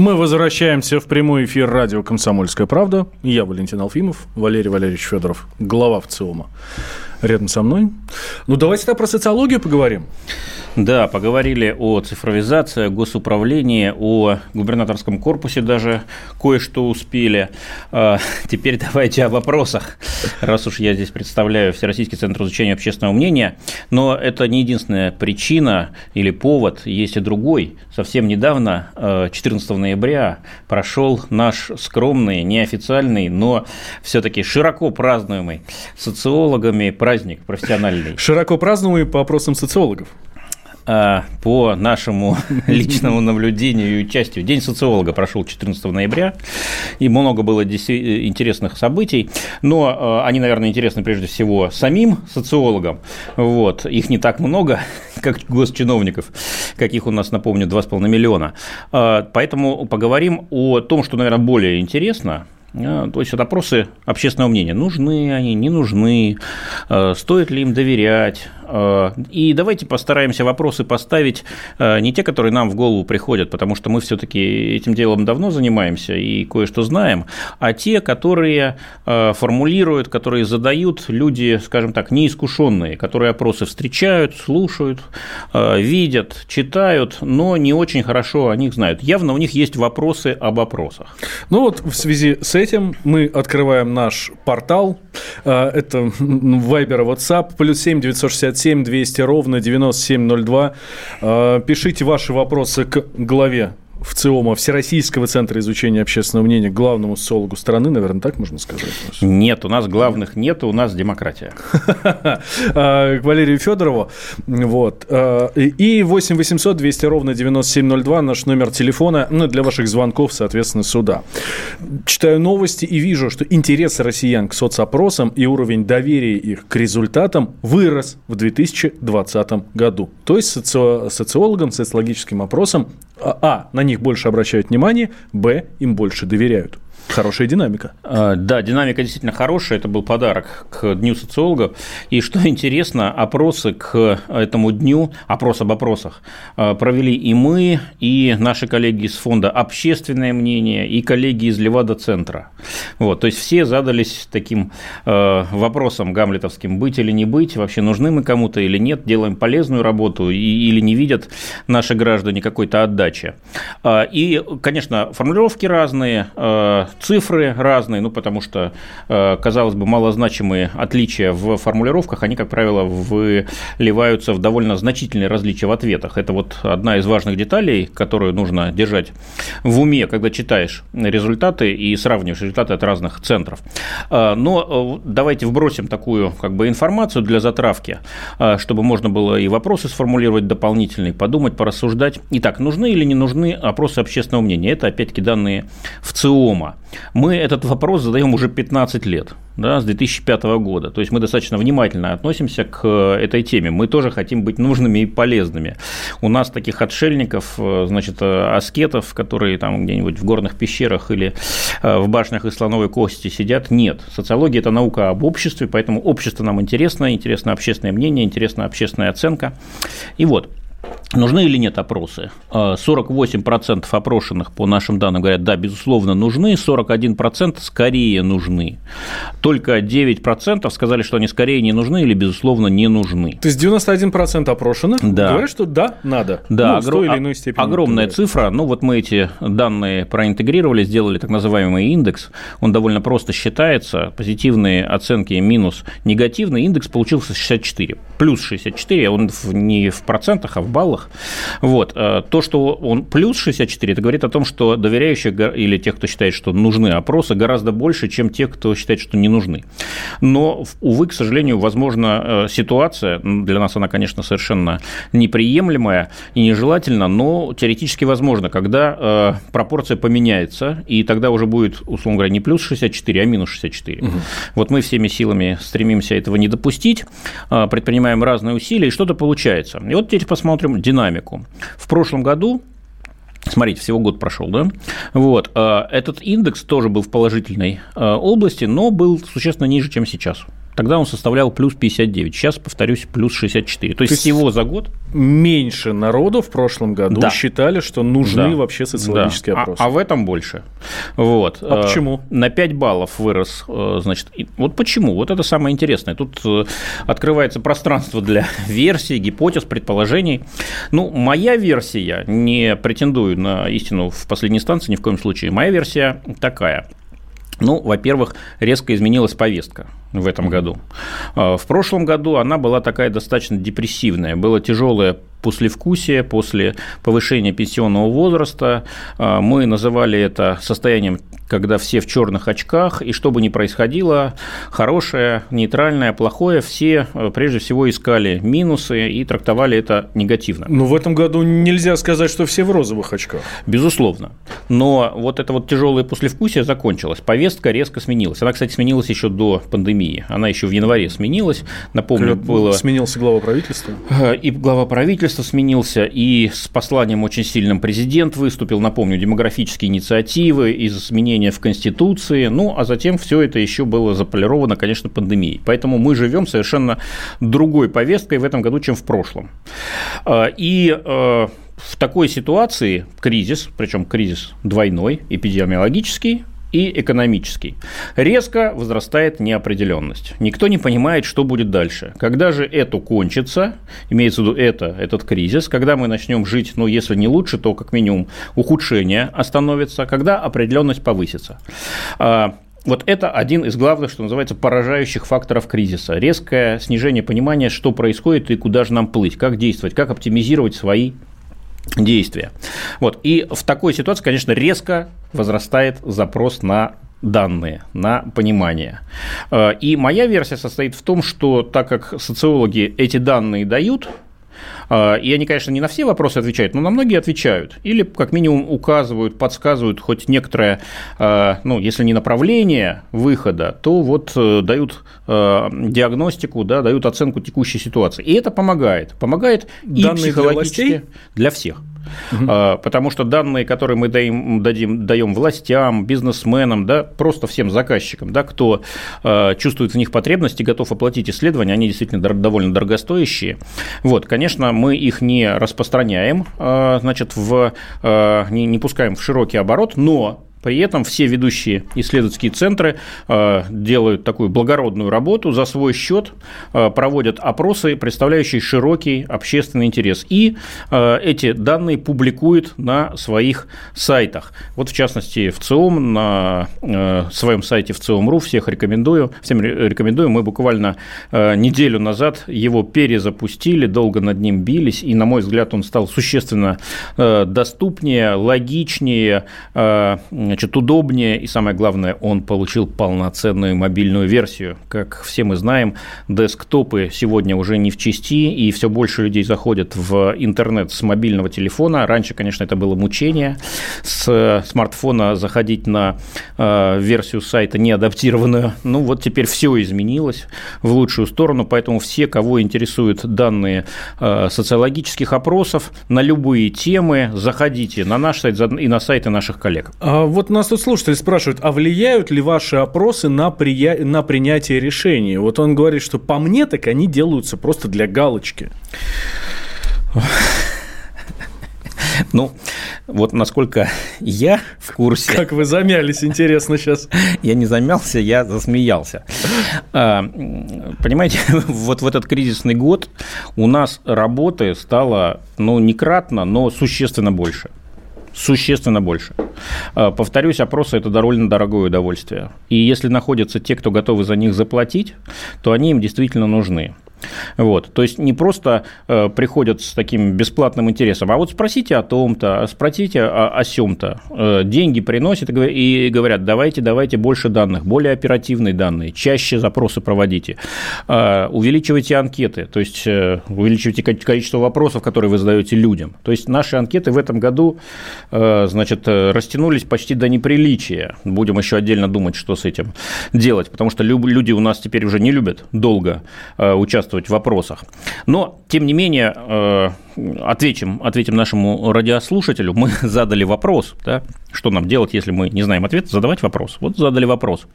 Мы возвращаемся в прямой эфир радио «Комсомольская правда». Я Валентин Алфимов, Валерий Валерьевич Федоров, глава ВЦИОМа. Рядом со мной. Ну, давайте тогда про социологию поговорим. Да, поговорили о цифровизации, о госуправлении, о губернаторском корпусе даже кое-что успели. А, теперь давайте о вопросах, раз уж я здесь представляю Всероссийский центр изучения общественного мнения. Но это не единственная причина или повод, есть и другой. Совсем недавно, 14 ноября, прошел наш скромный, неофициальный, но все-таки широко празднуемый социологами праздник профессиональный. Широко празднуемый по опросам социологов. А, по нашему личному наблюдению и участию. День социолога прошел 14 ноября, и много было интересных событий, но а, они, наверное, интересны прежде всего самим социологам. Вот. Их не так много, как госчиновников, каких у нас, напомню, 2,5 миллиона. А, поэтому поговорим о том, что, наверное, более интересно, то есть это опросы общественного мнения. Нужны они, не нужны, стоит ли им доверять, Э, и давайте постараемся вопросы поставить э, не те, которые нам в голову приходят, потому что мы все-таки этим делом давно занимаемся и кое-что знаем, а те, которые э, формулируют, которые задают люди, скажем так, неискушенные, которые опросы встречают, слушают, видят, читают, но не очень хорошо о них знают. Явно у них есть вопросы об опросах. Ну вот в связи с этим мы открываем наш портал. Это Viber, WhatsApp, плюс 7 967 7 200 ровно 9702. А, пишите ваши вопросы к главе в ЦИОМа, Всероссийского центра изучения общественного мнения, главному социологу страны, наверное, так можно сказать? Нет, у нас главных нет, у нас демократия. А, к Валерию Федорову. Вот. А, и 8 800 200 ровно 9702 наш номер телефона, ну, для ваших звонков, соответственно, сюда. Читаю новости и вижу, что интерес россиян к соцопросам и уровень доверия их к результатам вырос в 2020 году. То есть соци... социологам, социологическим опросам, а, а на них больше обращают внимание, б, им больше доверяют. Хорошая динамика. А, да, динамика действительно хорошая. Это был подарок к Дню социологов. И что интересно, опросы к этому дню, опрос об опросах, а, провели и мы, и наши коллеги из фонда «Общественное мнение», и коллеги из Левада-центра. Вот, то есть все задались таким а, вопросом гамлетовским, быть или не быть, вообще нужны мы кому-то или нет, делаем полезную работу или не видят наши граждане какой-то отдачи. И, конечно, формулировки разные, цифры разные, ну, потому что, э, казалось бы, малозначимые отличия в формулировках, они, как правило, выливаются в довольно значительные различия в ответах. Это вот одна из важных деталей, которую нужно держать в уме, когда читаешь результаты и сравниваешь результаты от разных центров. Э, но э, давайте вбросим такую как бы информацию для затравки, чтобы можно было и вопросы сформулировать дополнительные, подумать, порассуждать. Итак, нужны или не нужны опросы общественного мнения? Это, опять-таки, данные в ЦИОМа. Мы этот вопрос задаем уже 15 лет, да, с 2005 года. То есть мы достаточно внимательно относимся к этой теме. Мы тоже хотим быть нужными и полезными. У нас таких отшельников, значит, аскетов, которые там где-нибудь в горных пещерах или э, в башнях из слоновой кости сидят, нет. Социология – это наука об обществе, поэтому общество нам интересно, интересно общественное мнение, интересна общественная оценка. И вот, Нужны или нет опросы? 48% а, опрошенных, по нашим данным, говорят, да, безусловно, нужны, 41% скорее нужны. Только 9% сказали, что они скорее не нужны или, безусловно, не нужны. То есть 91% опрошенных да. говорят, что да, надо. Да, ну, огр... или иной степени огромная цифра. Ну, вот мы эти данные проинтегрировали, сделали так называемый индекс. Он довольно просто считается. Позитивные оценки минус негативный. Индекс получился 64. Плюс 64, он не в процентах, а в баллах. Вот. Э, то, что он плюс 64, это говорит о том, что доверяющих или тех, кто считает, что нужны опросы, гораздо больше, чем тех, кто считает, что не нужны. Но, увы, к сожалению, возможно, ситуация, для нас она, конечно, совершенно неприемлемая и нежелательна, но теоретически возможно, когда пропорция поменяется, и тогда уже будет, условно говоря, не плюс 64, а минус 64. Угу. Вот мы всеми силами стремимся этого не допустить, предпринимаем разные усилия, и что-то получается. И вот теперь посмотрим динамику. В прошлом году Смотрите, всего год прошел, да? Вот. А, этот индекс тоже был в положительной а, области, но был существенно ниже, чем сейчас. Тогда он составлял плюс 59, сейчас, повторюсь, плюс 64. То, То есть всего за год меньше народу в прошлом году да. считали, что нужны да. вообще социологические да. опросы. А, а в этом больше. Вот. А почему? Э, на 5 баллов вырос, э, значит, вот почему? Вот это самое интересное. Тут э, открывается пространство для версий, гипотез, предположений. Ну, моя версия, не претендую на истину в последней инстанции ни в коем случае, моя версия такая. Ну, во-первых, резко изменилась повестка в этом году. А, в прошлом году она была такая достаточно депрессивная. Было тяжелое послевкусие после повышения пенсионного возраста. А, мы называли это состоянием когда все в черных очках, и что бы ни происходило, хорошее, нейтральное, плохое, все э, прежде всего искали минусы и трактовали это негативно. Но в этом году нельзя сказать, что все в розовых очках. Безусловно. Но вот это вот тяжелое послевкусие закончилось. Повестка резко сменилась. Она, кстати, сменилась еще до пандемии. Она еще в январе сменилась. Напомню, было... Сменился глава правительства? Э, и глава правительства сменился, и с посланием очень сильным президент выступил. Напомню, демографические инициативы, из изменения изменения в Конституции, ну, а затем все это еще было заполировано, конечно, пандемией. Поэтому мы живем совершенно другой повесткой в этом году, чем в прошлом. А, и а, в такой ситуации кризис, причем кризис двойной, эпидемиологический, и экономический. Резко возрастает неопределенность. Никто не понимает, что будет дальше. Когда же это кончится, имеется в виду это, этот кризис, когда мы начнем жить, ну, если не лучше, то как минимум ухудшение остановится, когда определенность повысится. А, вот это один из главных, что называется, поражающих факторов кризиса. Резкое снижение понимания, что происходит и куда же нам плыть, как действовать, как оптимизировать свои действия. Вот. И в такой ситуации, конечно, резко возрастает запрос на данные, на понимание. Э, и моя версия состоит в том, что так как социологи эти данные дают, а, и они, конечно, не на все вопросы отвечают, но на многие отвечают. Или, как минимум, указывают, подсказывают хоть некоторое, а, ну, если не направление выхода, то вот э, дают диагностику, да, дают оценку текущей ситуации. И это помогает. Помогает и Данные психологически для, для всех. Угу. Потому что данные, которые мы даем, дадим, даем властям, бизнесменам, да, просто всем заказчикам, да, кто а, чувствует в них потребности, готов оплатить исследования, они действительно довольно дорогостоящие. Вот, конечно, мы их не распространяем, а, значит, в, не, не пускаем в широкий оборот, но при этом все ведущие исследовательские центры э, делают такую благородную работу за свой счет, э, проводят опросы, представляющие широкий общественный интерес. И э, эти данные публикуют на своих сайтах. Вот в частности в ЦИОМ, на своем сайте в ЦИОМ.ру, всех рекомендую, всем рекомендую. Мы буквально неделю назад его перезапустили, долго над ним бились, и, на мой взгляд, он стал существенно доступнее, логичнее, значит, удобнее, и самое главное, он получил полноценную мобильную версию. Как все мы знаем, десктопы сегодня уже не в части, и все больше людей заходят в интернет с мобильного телефона. Раньше, конечно, это было мучение. С смартфона заходить на э, версию сайта неадаптированную. Ну, вот теперь все изменилось в лучшую сторону, поэтому все, кого интересуют данные э, социологических опросов на любые темы, заходите на наш сайт и на сайты наших коллег. А вот нас тут слушатели спрашивают, а влияют ли ваши опросы на, прия... на принятие решений? Вот он говорит, что по мне так они делаются просто для галочки. Ну, вот насколько я в курсе... Как вы замялись, интересно сейчас. Я не замялся, я засмеялся. А, понимаете, вот в этот кризисный год у нас работы стало, ну, не кратно, но существенно больше существенно больше. А, повторюсь, опросы – это довольно дорогое удовольствие. И если находятся те, кто готовы за них заплатить, то они им действительно нужны. Вот. То есть не просто э, приходят с таким бесплатным интересом, а вот спросите о том-то, спросите о, о сем-то. Э, деньги приносят и говорят, давайте, давайте больше данных, более оперативные данные, чаще запросы проводите, э, увеличивайте анкеты, то есть э, увеличивайте количество вопросов, которые вы задаете людям. То есть наши анкеты в этом году э, значит, э, растянулись почти до неприличия. Будем еще отдельно думать, что с этим делать, потому что люди у нас теперь уже не любят долго э, участвовать участвовать в вопросах. Но, тем не менее, э, ответим, ответим нашему радиослушателю. Мы задали вопрос, да, что нам делать, если мы не знаем ответ, задавать вопрос. Вот задали вопрос.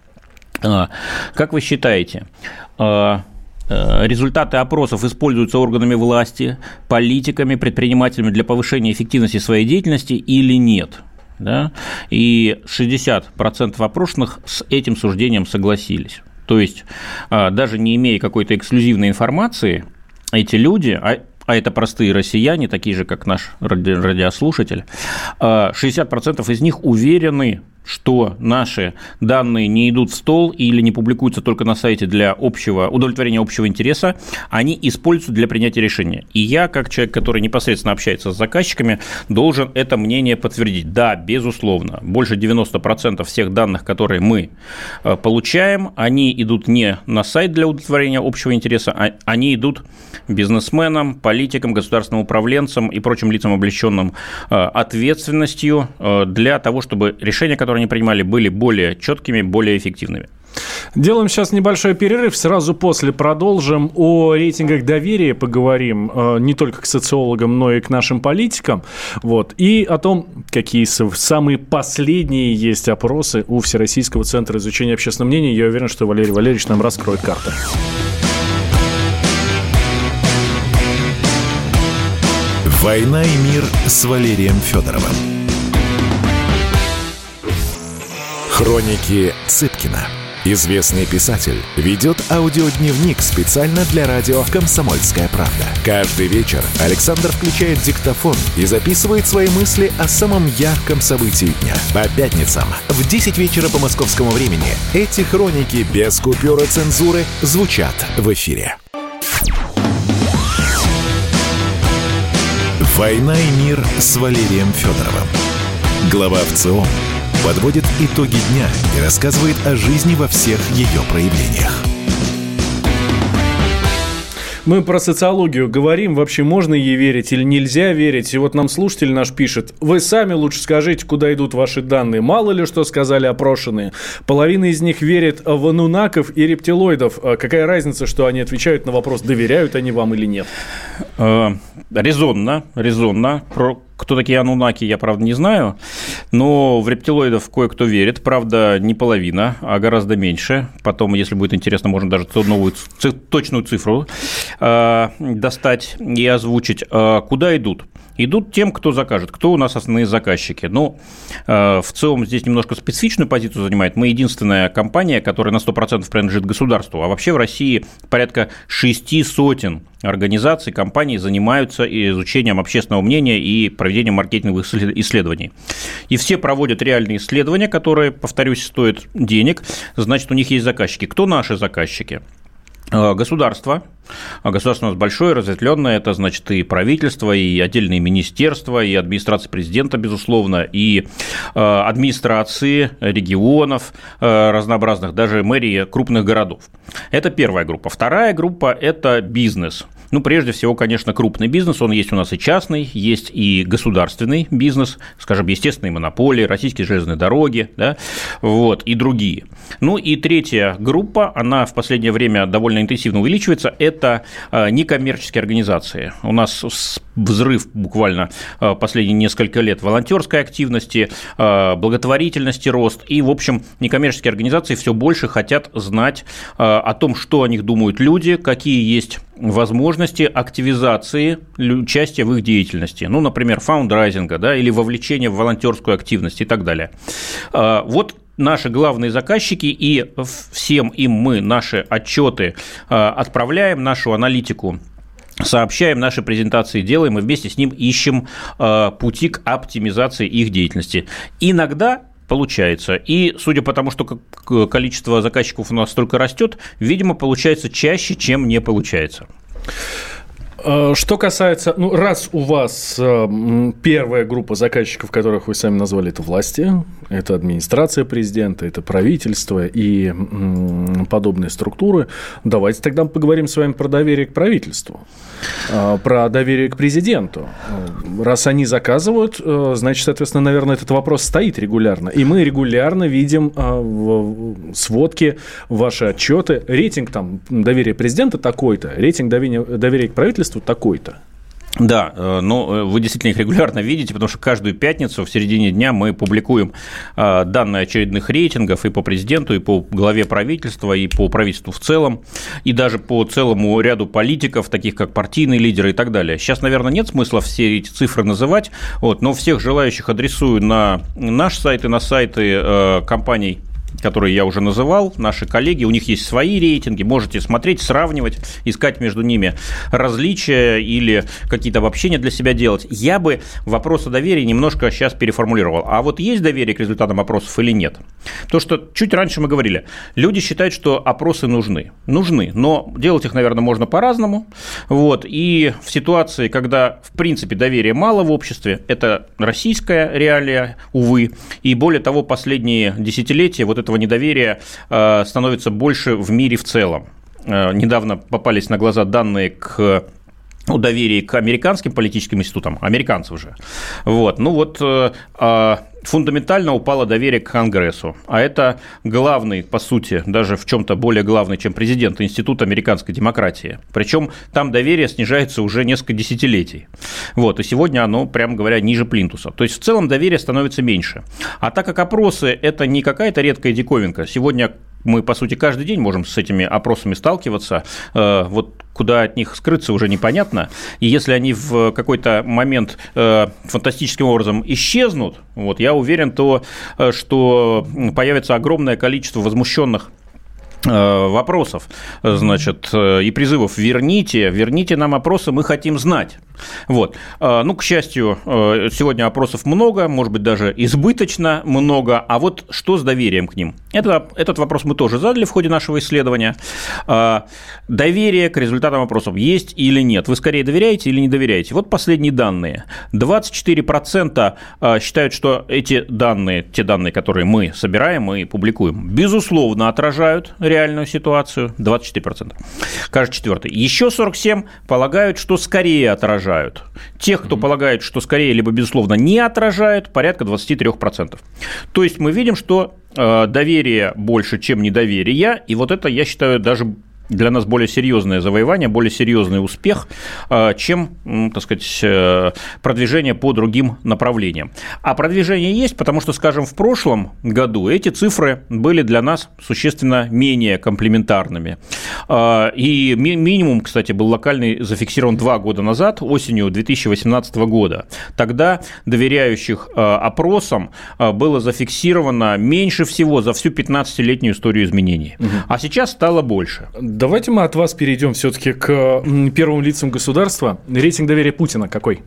А, как вы считаете, а, э, результаты опросов используются органами власти, политиками, предпринимателями для повышения эффективности своей деятельности или нет? Да? И 60% опрошенных с этим суждением согласились. То есть, а, даже не имея какой-то эксклюзивной информации, эти люди, а, а это простые россияне, такие же, как наш радиослушатель, 60% а, из них уверены что наши данные не идут в стол или не публикуются только на сайте для общего, удовлетворения общего интереса, они используются для принятия решения. И я, как человек, который непосредственно общается с заказчиками, должен это мнение подтвердить. Да, безусловно, больше 90% всех данных, которые мы э, получаем, они идут не на сайт для удовлетворения общего интереса, а они идут бизнесменам, политикам, государственным управленцам и прочим лицам, облеченным э, ответственностью э, для того, чтобы решения, которые которые они принимали, были более четкими, более эффективными. Делаем сейчас небольшой перерыв. Сразу после продолжим. О рейтингах доверия поговорим э, не только к социологам, но и к нашим политикам. Вот. И о том, какие самые последние есть опросы у Всероссийского центра изучения общественного мнения. Я уверен, что Валерий Валерьевич нам раскроет карты. «Война и мир» с Валерием Федоровым. Хроники Цыпкина. Известный писатель ведет аудиодневник специально для радио «Комсомольская правда». Каждый вечер Александр включает диктофон и записывает свои мысли о самом ярком событии дня. По пятницам в 10 вечера по московскому времени эти хроники без купюры цензуры звучат в эфире. «Война и мир» с Валерием Федоровым. Глава ВЦИОМ подводит итоги дня и рассказывает о жизни во всех ее проявлениях. Мы про социологию говорим, вообще можно ей верить или нельзя верить. И вот нам слушатель наш пишет, вы сами лучше скажите, куда идут ваши данные. Мало ли что сказали опрошенные. Половина из них верит в анунаков и рептилоидов. А какая разница, что они отвечают на вопрос, доверяют они вам или нет? Резонно, резонно. Про кто такие анунаки, я, правда, не знаю, но в рептилоидов кое-кто верит, правда, не половина, а гораздо меньше. Потом, если будет интересно, можно даже новую точную цифру э, достать и озвучить. Э, куда идут? Идут тем, кто закажет. Кто у нас основные заказчики? Ну, э, в целом здесь немножко специфичную позицию занимает. Мы единственная компания, которая на 100% принадлежит государству. А вообще в России порядка шести сотен организаций, компаний занимаются изучением общественного мнения и проведением маркетинговых исследований. И все проводят реальные исследования, которые, повторюсь, стоят денег. Значит, у них есть заказчики. Кто наши заказчики? Э, государство, а государство у нас большое, разветвленное, это значит и правительство, и отдельные министерства, и администрация президента, безусловно, и э, администрации регионов разнообразных, даже мэрии крупных городов. Это первая группа. Вторая группа – это бизнес. Ну, прежде всего, конечно, крупный бизнес, он есть у нас и частный, есть и государственный бизнес, скажем, естественные монополии, российские железные дороги, да, вот, и другие. Ну, и третья группа, она в последнее время довольно интенсивно увеличивается, это а, некоммерческие организации. У нас взрыв буквально а, последние несколько лет волонтерской активности, а, благотворительности рост, и, в общем, некоммерческие организации все больше хотят знать о том, что о них думают люди, какие есть возможности активизации участия в их деятельности. Ну, например, фаундрайзинга да, или вовлечения в волонтерскую активность и так далее. Вот наши главные заказчики, и всем им мы наши отчеты отправляем, нашу аналитику сообщаем наши презентации, делаем, и вместе с ним ищем а, пути к оптимизации их деятельности. Иногда получается. И судя по тому, что количество заказчиков у нас только растет, видимо, получается чаще, чем не получается. Э, что касается, ну, раз у вас э, первая группа заказчиков, которых вы сами назвали, это власти, это администрация президента, это правительство и подобные структуры, давайте тогда поговорим с вами про доверие к правительству, э, про доверие к президенту. Раз они заказывают, значит, соответственно, наверное, этот вопрос стоит регулярно. И мы регулярно видим в сводке ваши отчеты. Рейтинг там доверия президента такой-то, рейтинг доверия, доверия к правительству количеству такой-то. Да, э, но э, вы действительно их регулярно видите, потому что каждую пятницу в середине дня мы публикуем э, данные очередных рейтингов и по президенту, и по главе правительства, и по правительству в целом, и даже по целому ряду политиков, таких как партийные лидеры и так далее. Сейчас, наверное, нет смысла все эти цифры называть, вот, но всех желающих адресую на наш сайт и на сайты компаний которые я уже называл, наши коллеги, у них есть свои рейтинги, можете смотреть, сравнивать, искать между ними различия или какие-то обобщения для себя делать. Я бы вопрос о доверии немножко сейчас переформулировал. А вот есть доверие к результатам опросов или нет? То, что чуть раньше мы говорили, люди считают, что опросы нужны. Нужны, но делать их, наверное, можно по-разному. Вот. И в ситуации, когда, в принципе, доверия мало в обществе, это российская реалия, увы, и более того, последние десятилетия вот этого недоверия э, становится больше в мире в целом. Э, недавно попались на глаза данные к ну, доверие к американским политическим институтам, американцев же. Вот. Ну вот э, а, фундаментально упало доверие к Конгрессу. А это главный, по сути, даже в чем-то более главный, чем президент, институт американской демократии. Причем там доверие снижается уже несколько десятилетий. Вот, и сегодня оно, прямо говоря, ниже плинтуса. То есть в целом доверие становится меньше. А так как опросы – это не какая-то редкая диковинка, сегодня мы, по сути, каждый день можем с этими опросами сталкиваться. Э, вот куда от них скрыться уже непонятно. И если они в какой-то момент э, фантастическим образом исчезнут, вот, я уверен, то, э, что появится огромное количество возмущенных вопросов, значит, и призывов «верните, верните нам опросы, мы хотим знать». Вот. А, ну, к счастью, э, сегодня опросов много, может быть, даже избыточно много. А вот что с доверием к ним? Это, этот вопрос мы тоже задали в ходе нашего исследования. А, доверие к результатам опросов есть или нет? Вы скорее доверяете или не доверяете? Вот последние данные. 24% а, считают, что эти данные, те данные, которые мы собираем и публикуем, безусловно, отражают реальную ситуацию. 24%. Каждый четвертый. Еще 47 полагают, что скорее отражают отражают. Тех, кто mm-hmm. полагает, что скорее либо безусловно не отражают, порядка 23%. То есть мы видим, что э, доверие больше, чем недоверие, и вот это, я считаю, даже для нас более серьезное завоевание, более серьезный успех, э, чем, так сказать, э, продвижение по другим направлениям. А продвижение есть, потому что, скажем, в прошлом году эти цифры были для нас существенно менее комплементарными. Э, и минимум, кстати, был локальный зафиксирован два года назад, осенью 2018 года. Тогда доверяющих опросам было зафиксировано меньше всего за всю 15-летнюю историю изменений. Угу. А сейчас стало больше. Давайте мы от вас перейдем все-таки к первым лицам государства. Рейтинг доверия Путина какой?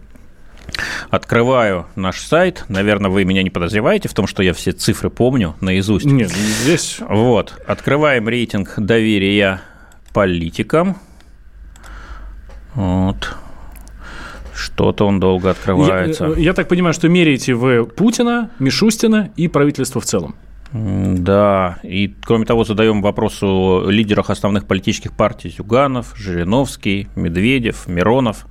Открываю наш сайт. Наверное, вы меня не подозреваете в том, что я все цифры помню наизусть. Нет, здесь... Вот. Открываем рейтинг доверия политикам. Вот. Что-то он долго открывается. Я, я так понимаю, что меряете вы Путина, Мишустина и правительство в целом. Да, и кроме того задаем вопрос о лидерах основных политических партий Зюганов, Жириновский, Медведев, Миронов.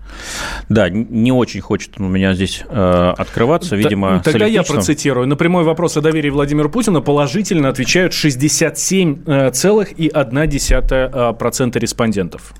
Да, не очень хочет у меня здесь э, открываться, видимо, Тогда я процитирую. На прямой вопрос о доверии Владимира Путина положительно отвечают 67,1% э, респондентов.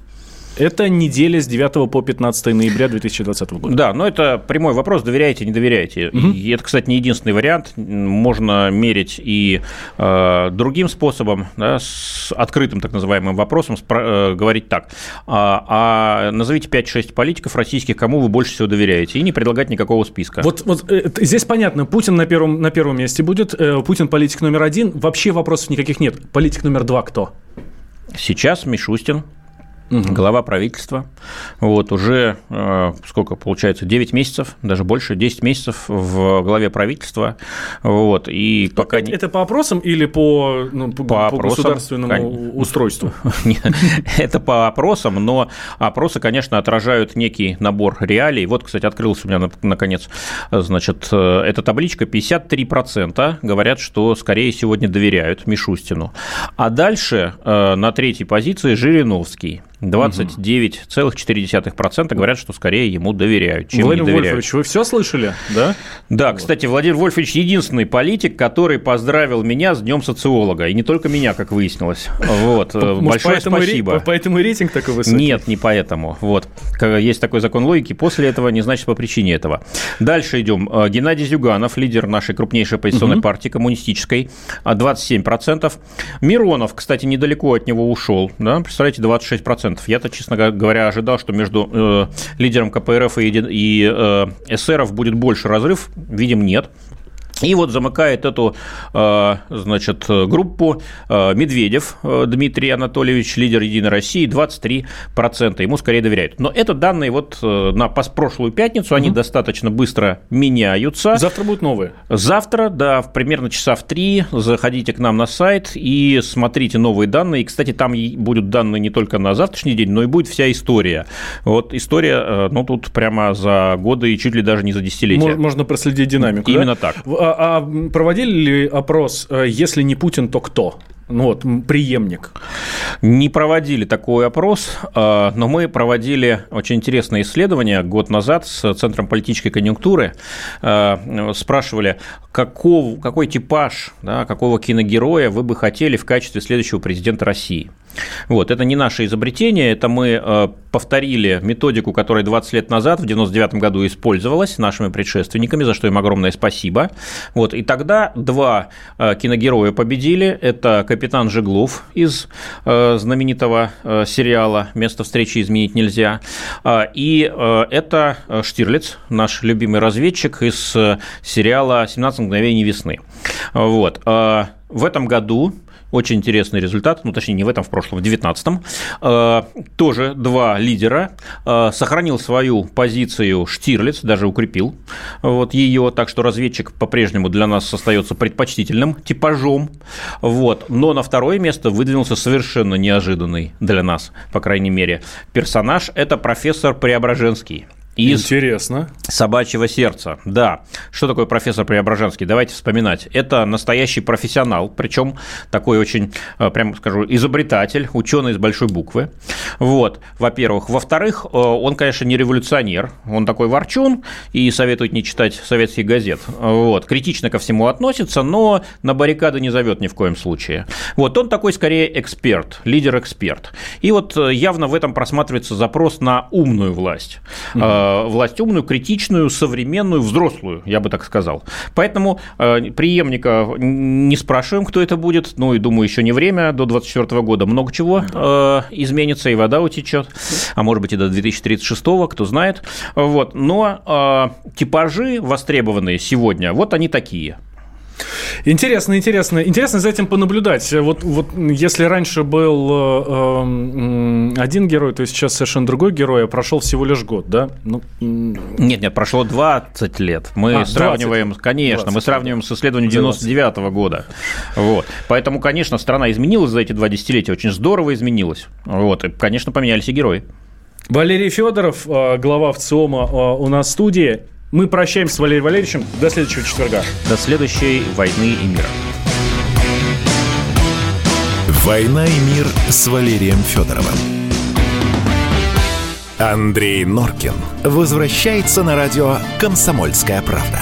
Это неделя с 9 по 15 ноября 2020 года. Да, но это прямой вопрос, доверяете, не доверяете. Угу. И это, кстати, не единственный вариант. Можно мерить и э, другим способом, да, с открытым так называемым вопросом, спро- э, говорить так. А, а назовите 5-6 политиков российских, кому вы больше всего доверяете, и не предлагать никакого списка. Вот, вот э, здесь понятно, Путин на первом, на первом месте будет, э, Путин политик номер один, вообще вопросов никаких нет. Политик номер два кто? Сейчас Мишустин. Угу. глава правительства. Вот уже э, сколько получается, 9 месяцев, даже больше, 10 месяцев в главе правительства. Вот, и пока... Это, это по опросам или по, ну, по, по, по государственному конечно. устройству? Это по опросам, но опросы, конечно, отражают некий набор реалий. Вот, кстати, открылся у меня, наконец, значит, э, эта табличка. 53% говорят, что скорее сегодня доверяют Мишустину. А дальше э, на третьей позиции Жириновский. 29,4% говорят, что скорее ему доверяют, чем Владимир не доверяют. Вольфович, вы все слышали, да? Да, вот. кстати, Владимир Вольфович единственный политик, который поздравил меня с Днем социолога. И не только меня, как выяснилось. Вот. Может, Большое поэтому спасибо. Ре... Поэтому рейтинг такой высокий? Нет, не поэтому. Вот. Есть такой закон логики. После этого не значит по причине этого. Дальше идем. Э, Геннадий Зюганов, лидер нашей крупнейшей оппозиционной угу. партии, коммунистической, 27%. Миронов, кстати, недалеко от него ушел. Да? Представляете, 26%. Я-то, честно говоря, ожидал, что между э, лидером КПРФ и, и э, эсеров будет больше разрыв. Видим, нет. И вот замыкает эту, э, значит, группу э, Медведев э, Дмитрий Анатольевич, лидер Единой России, 23%. Ему скорее доверяют. Но это данные вот на прошлую пятницу, они угу. достаточно быстро меняются. Завтра будут новые? Завтра, да, примерно часа в три заходите к нам на сайт и смотрите новые данные. И, кстати, там будут данные не только на завтрашний день, но и будет вся история. Вот история, ну, тут прямо за годы и чуть ли даже не за десятилетия. Можно проследить динамику, Именно да? так. А, а, а проводили ли опрос, э, если не Путин, то кто? Ну вот, преемник. Не проводили такой опрос, э, но мы проводили очень интересное исследование год назад с Центром политической конъюнктуры. Э, спрашивали, каков, какой типаж, да, какого киногероя вы бы хотели в качестве следующего президента России. Вот, это не наше изобретение, это мы э, повторили методику, которая 20 лет назад, в 99 году, использовалась нашими предшественниками, за что им огромное спасибо. Вот, и тогда два э, киногероя победили. Это капитан Жеглов из э, знаменитого сериала «Место встречи изменить нельзя». И это Штирлиц, наш любимый разведчик из сериала «17 мгновений весны». Вот. В этом году очень интересный результат, ну, точнее, не в этом, в прошлом, в 19-м. Э, тоже два лидера. Э, сохранил свою позицию Штирлиц, даже укрепил вот ее, так что разведчик по-прежнему для нас остается предпочтительным типажом. Вот. Но на второе место выдвинулся совершенно неожиданный для нас, по крайней мере, персонаж. Это профессор Преображенский из Интересно. собачьего сердца. Да. Что такое профессор Преображенский? Давайте вспоминать. Это настоящий профессионал, причем такой очень, э, прямо скажу, изобретатель, ученый из большой буквы. Вот, во-первых. Во-вторых, э, он, конечно, не революционер, он такой ворчун и советует не читать советских газет. Вот, критично ко всему относится, но на баррикады не зовет ни в коем случае. Вот, он такой скорее эксперт, лидер-эксперт. И вот э, явно в этом просматривается запрос на умную власть. Э, власть умную, критичную, современную, взрослую, я бы так сказал. Поэтому э, преемника не спрашиваем, кто это будет, ну и думаю, еще не время, до 2024 года много чего э, изменится, и вода утечет, а может быть и до 2036, кто знает. Вот. Но типажи востребованные сегодня, вот они такие. Интересно, интересно. Интересно за этим понаблюдать. Вот, вот если раньше был э, э, один герой, то сейчас совершенно другой герой, а прошел всего лишь год, да? Ну, нет, нет, прошло 20 лет. Мы а, сравниваем, 20, конечно, 20, мы сравниваем с исследованием 99 -го года. Вот. Поэтому, конечно, страна изменилась за эти два десятилетия, очень здорово изменилась. Вот. И, конечно, поменялись и герои. Валерий Федоров, э, глава ВЦИОМа э, у нас в студии. Мы прощаемся с Валерием Валерьевичем. До следующего четверга. До следующей «Войны и мира». «Война и мир» с Валерием Федоровым. Андрей Норкин возвращается на радио «Комсомольская правда».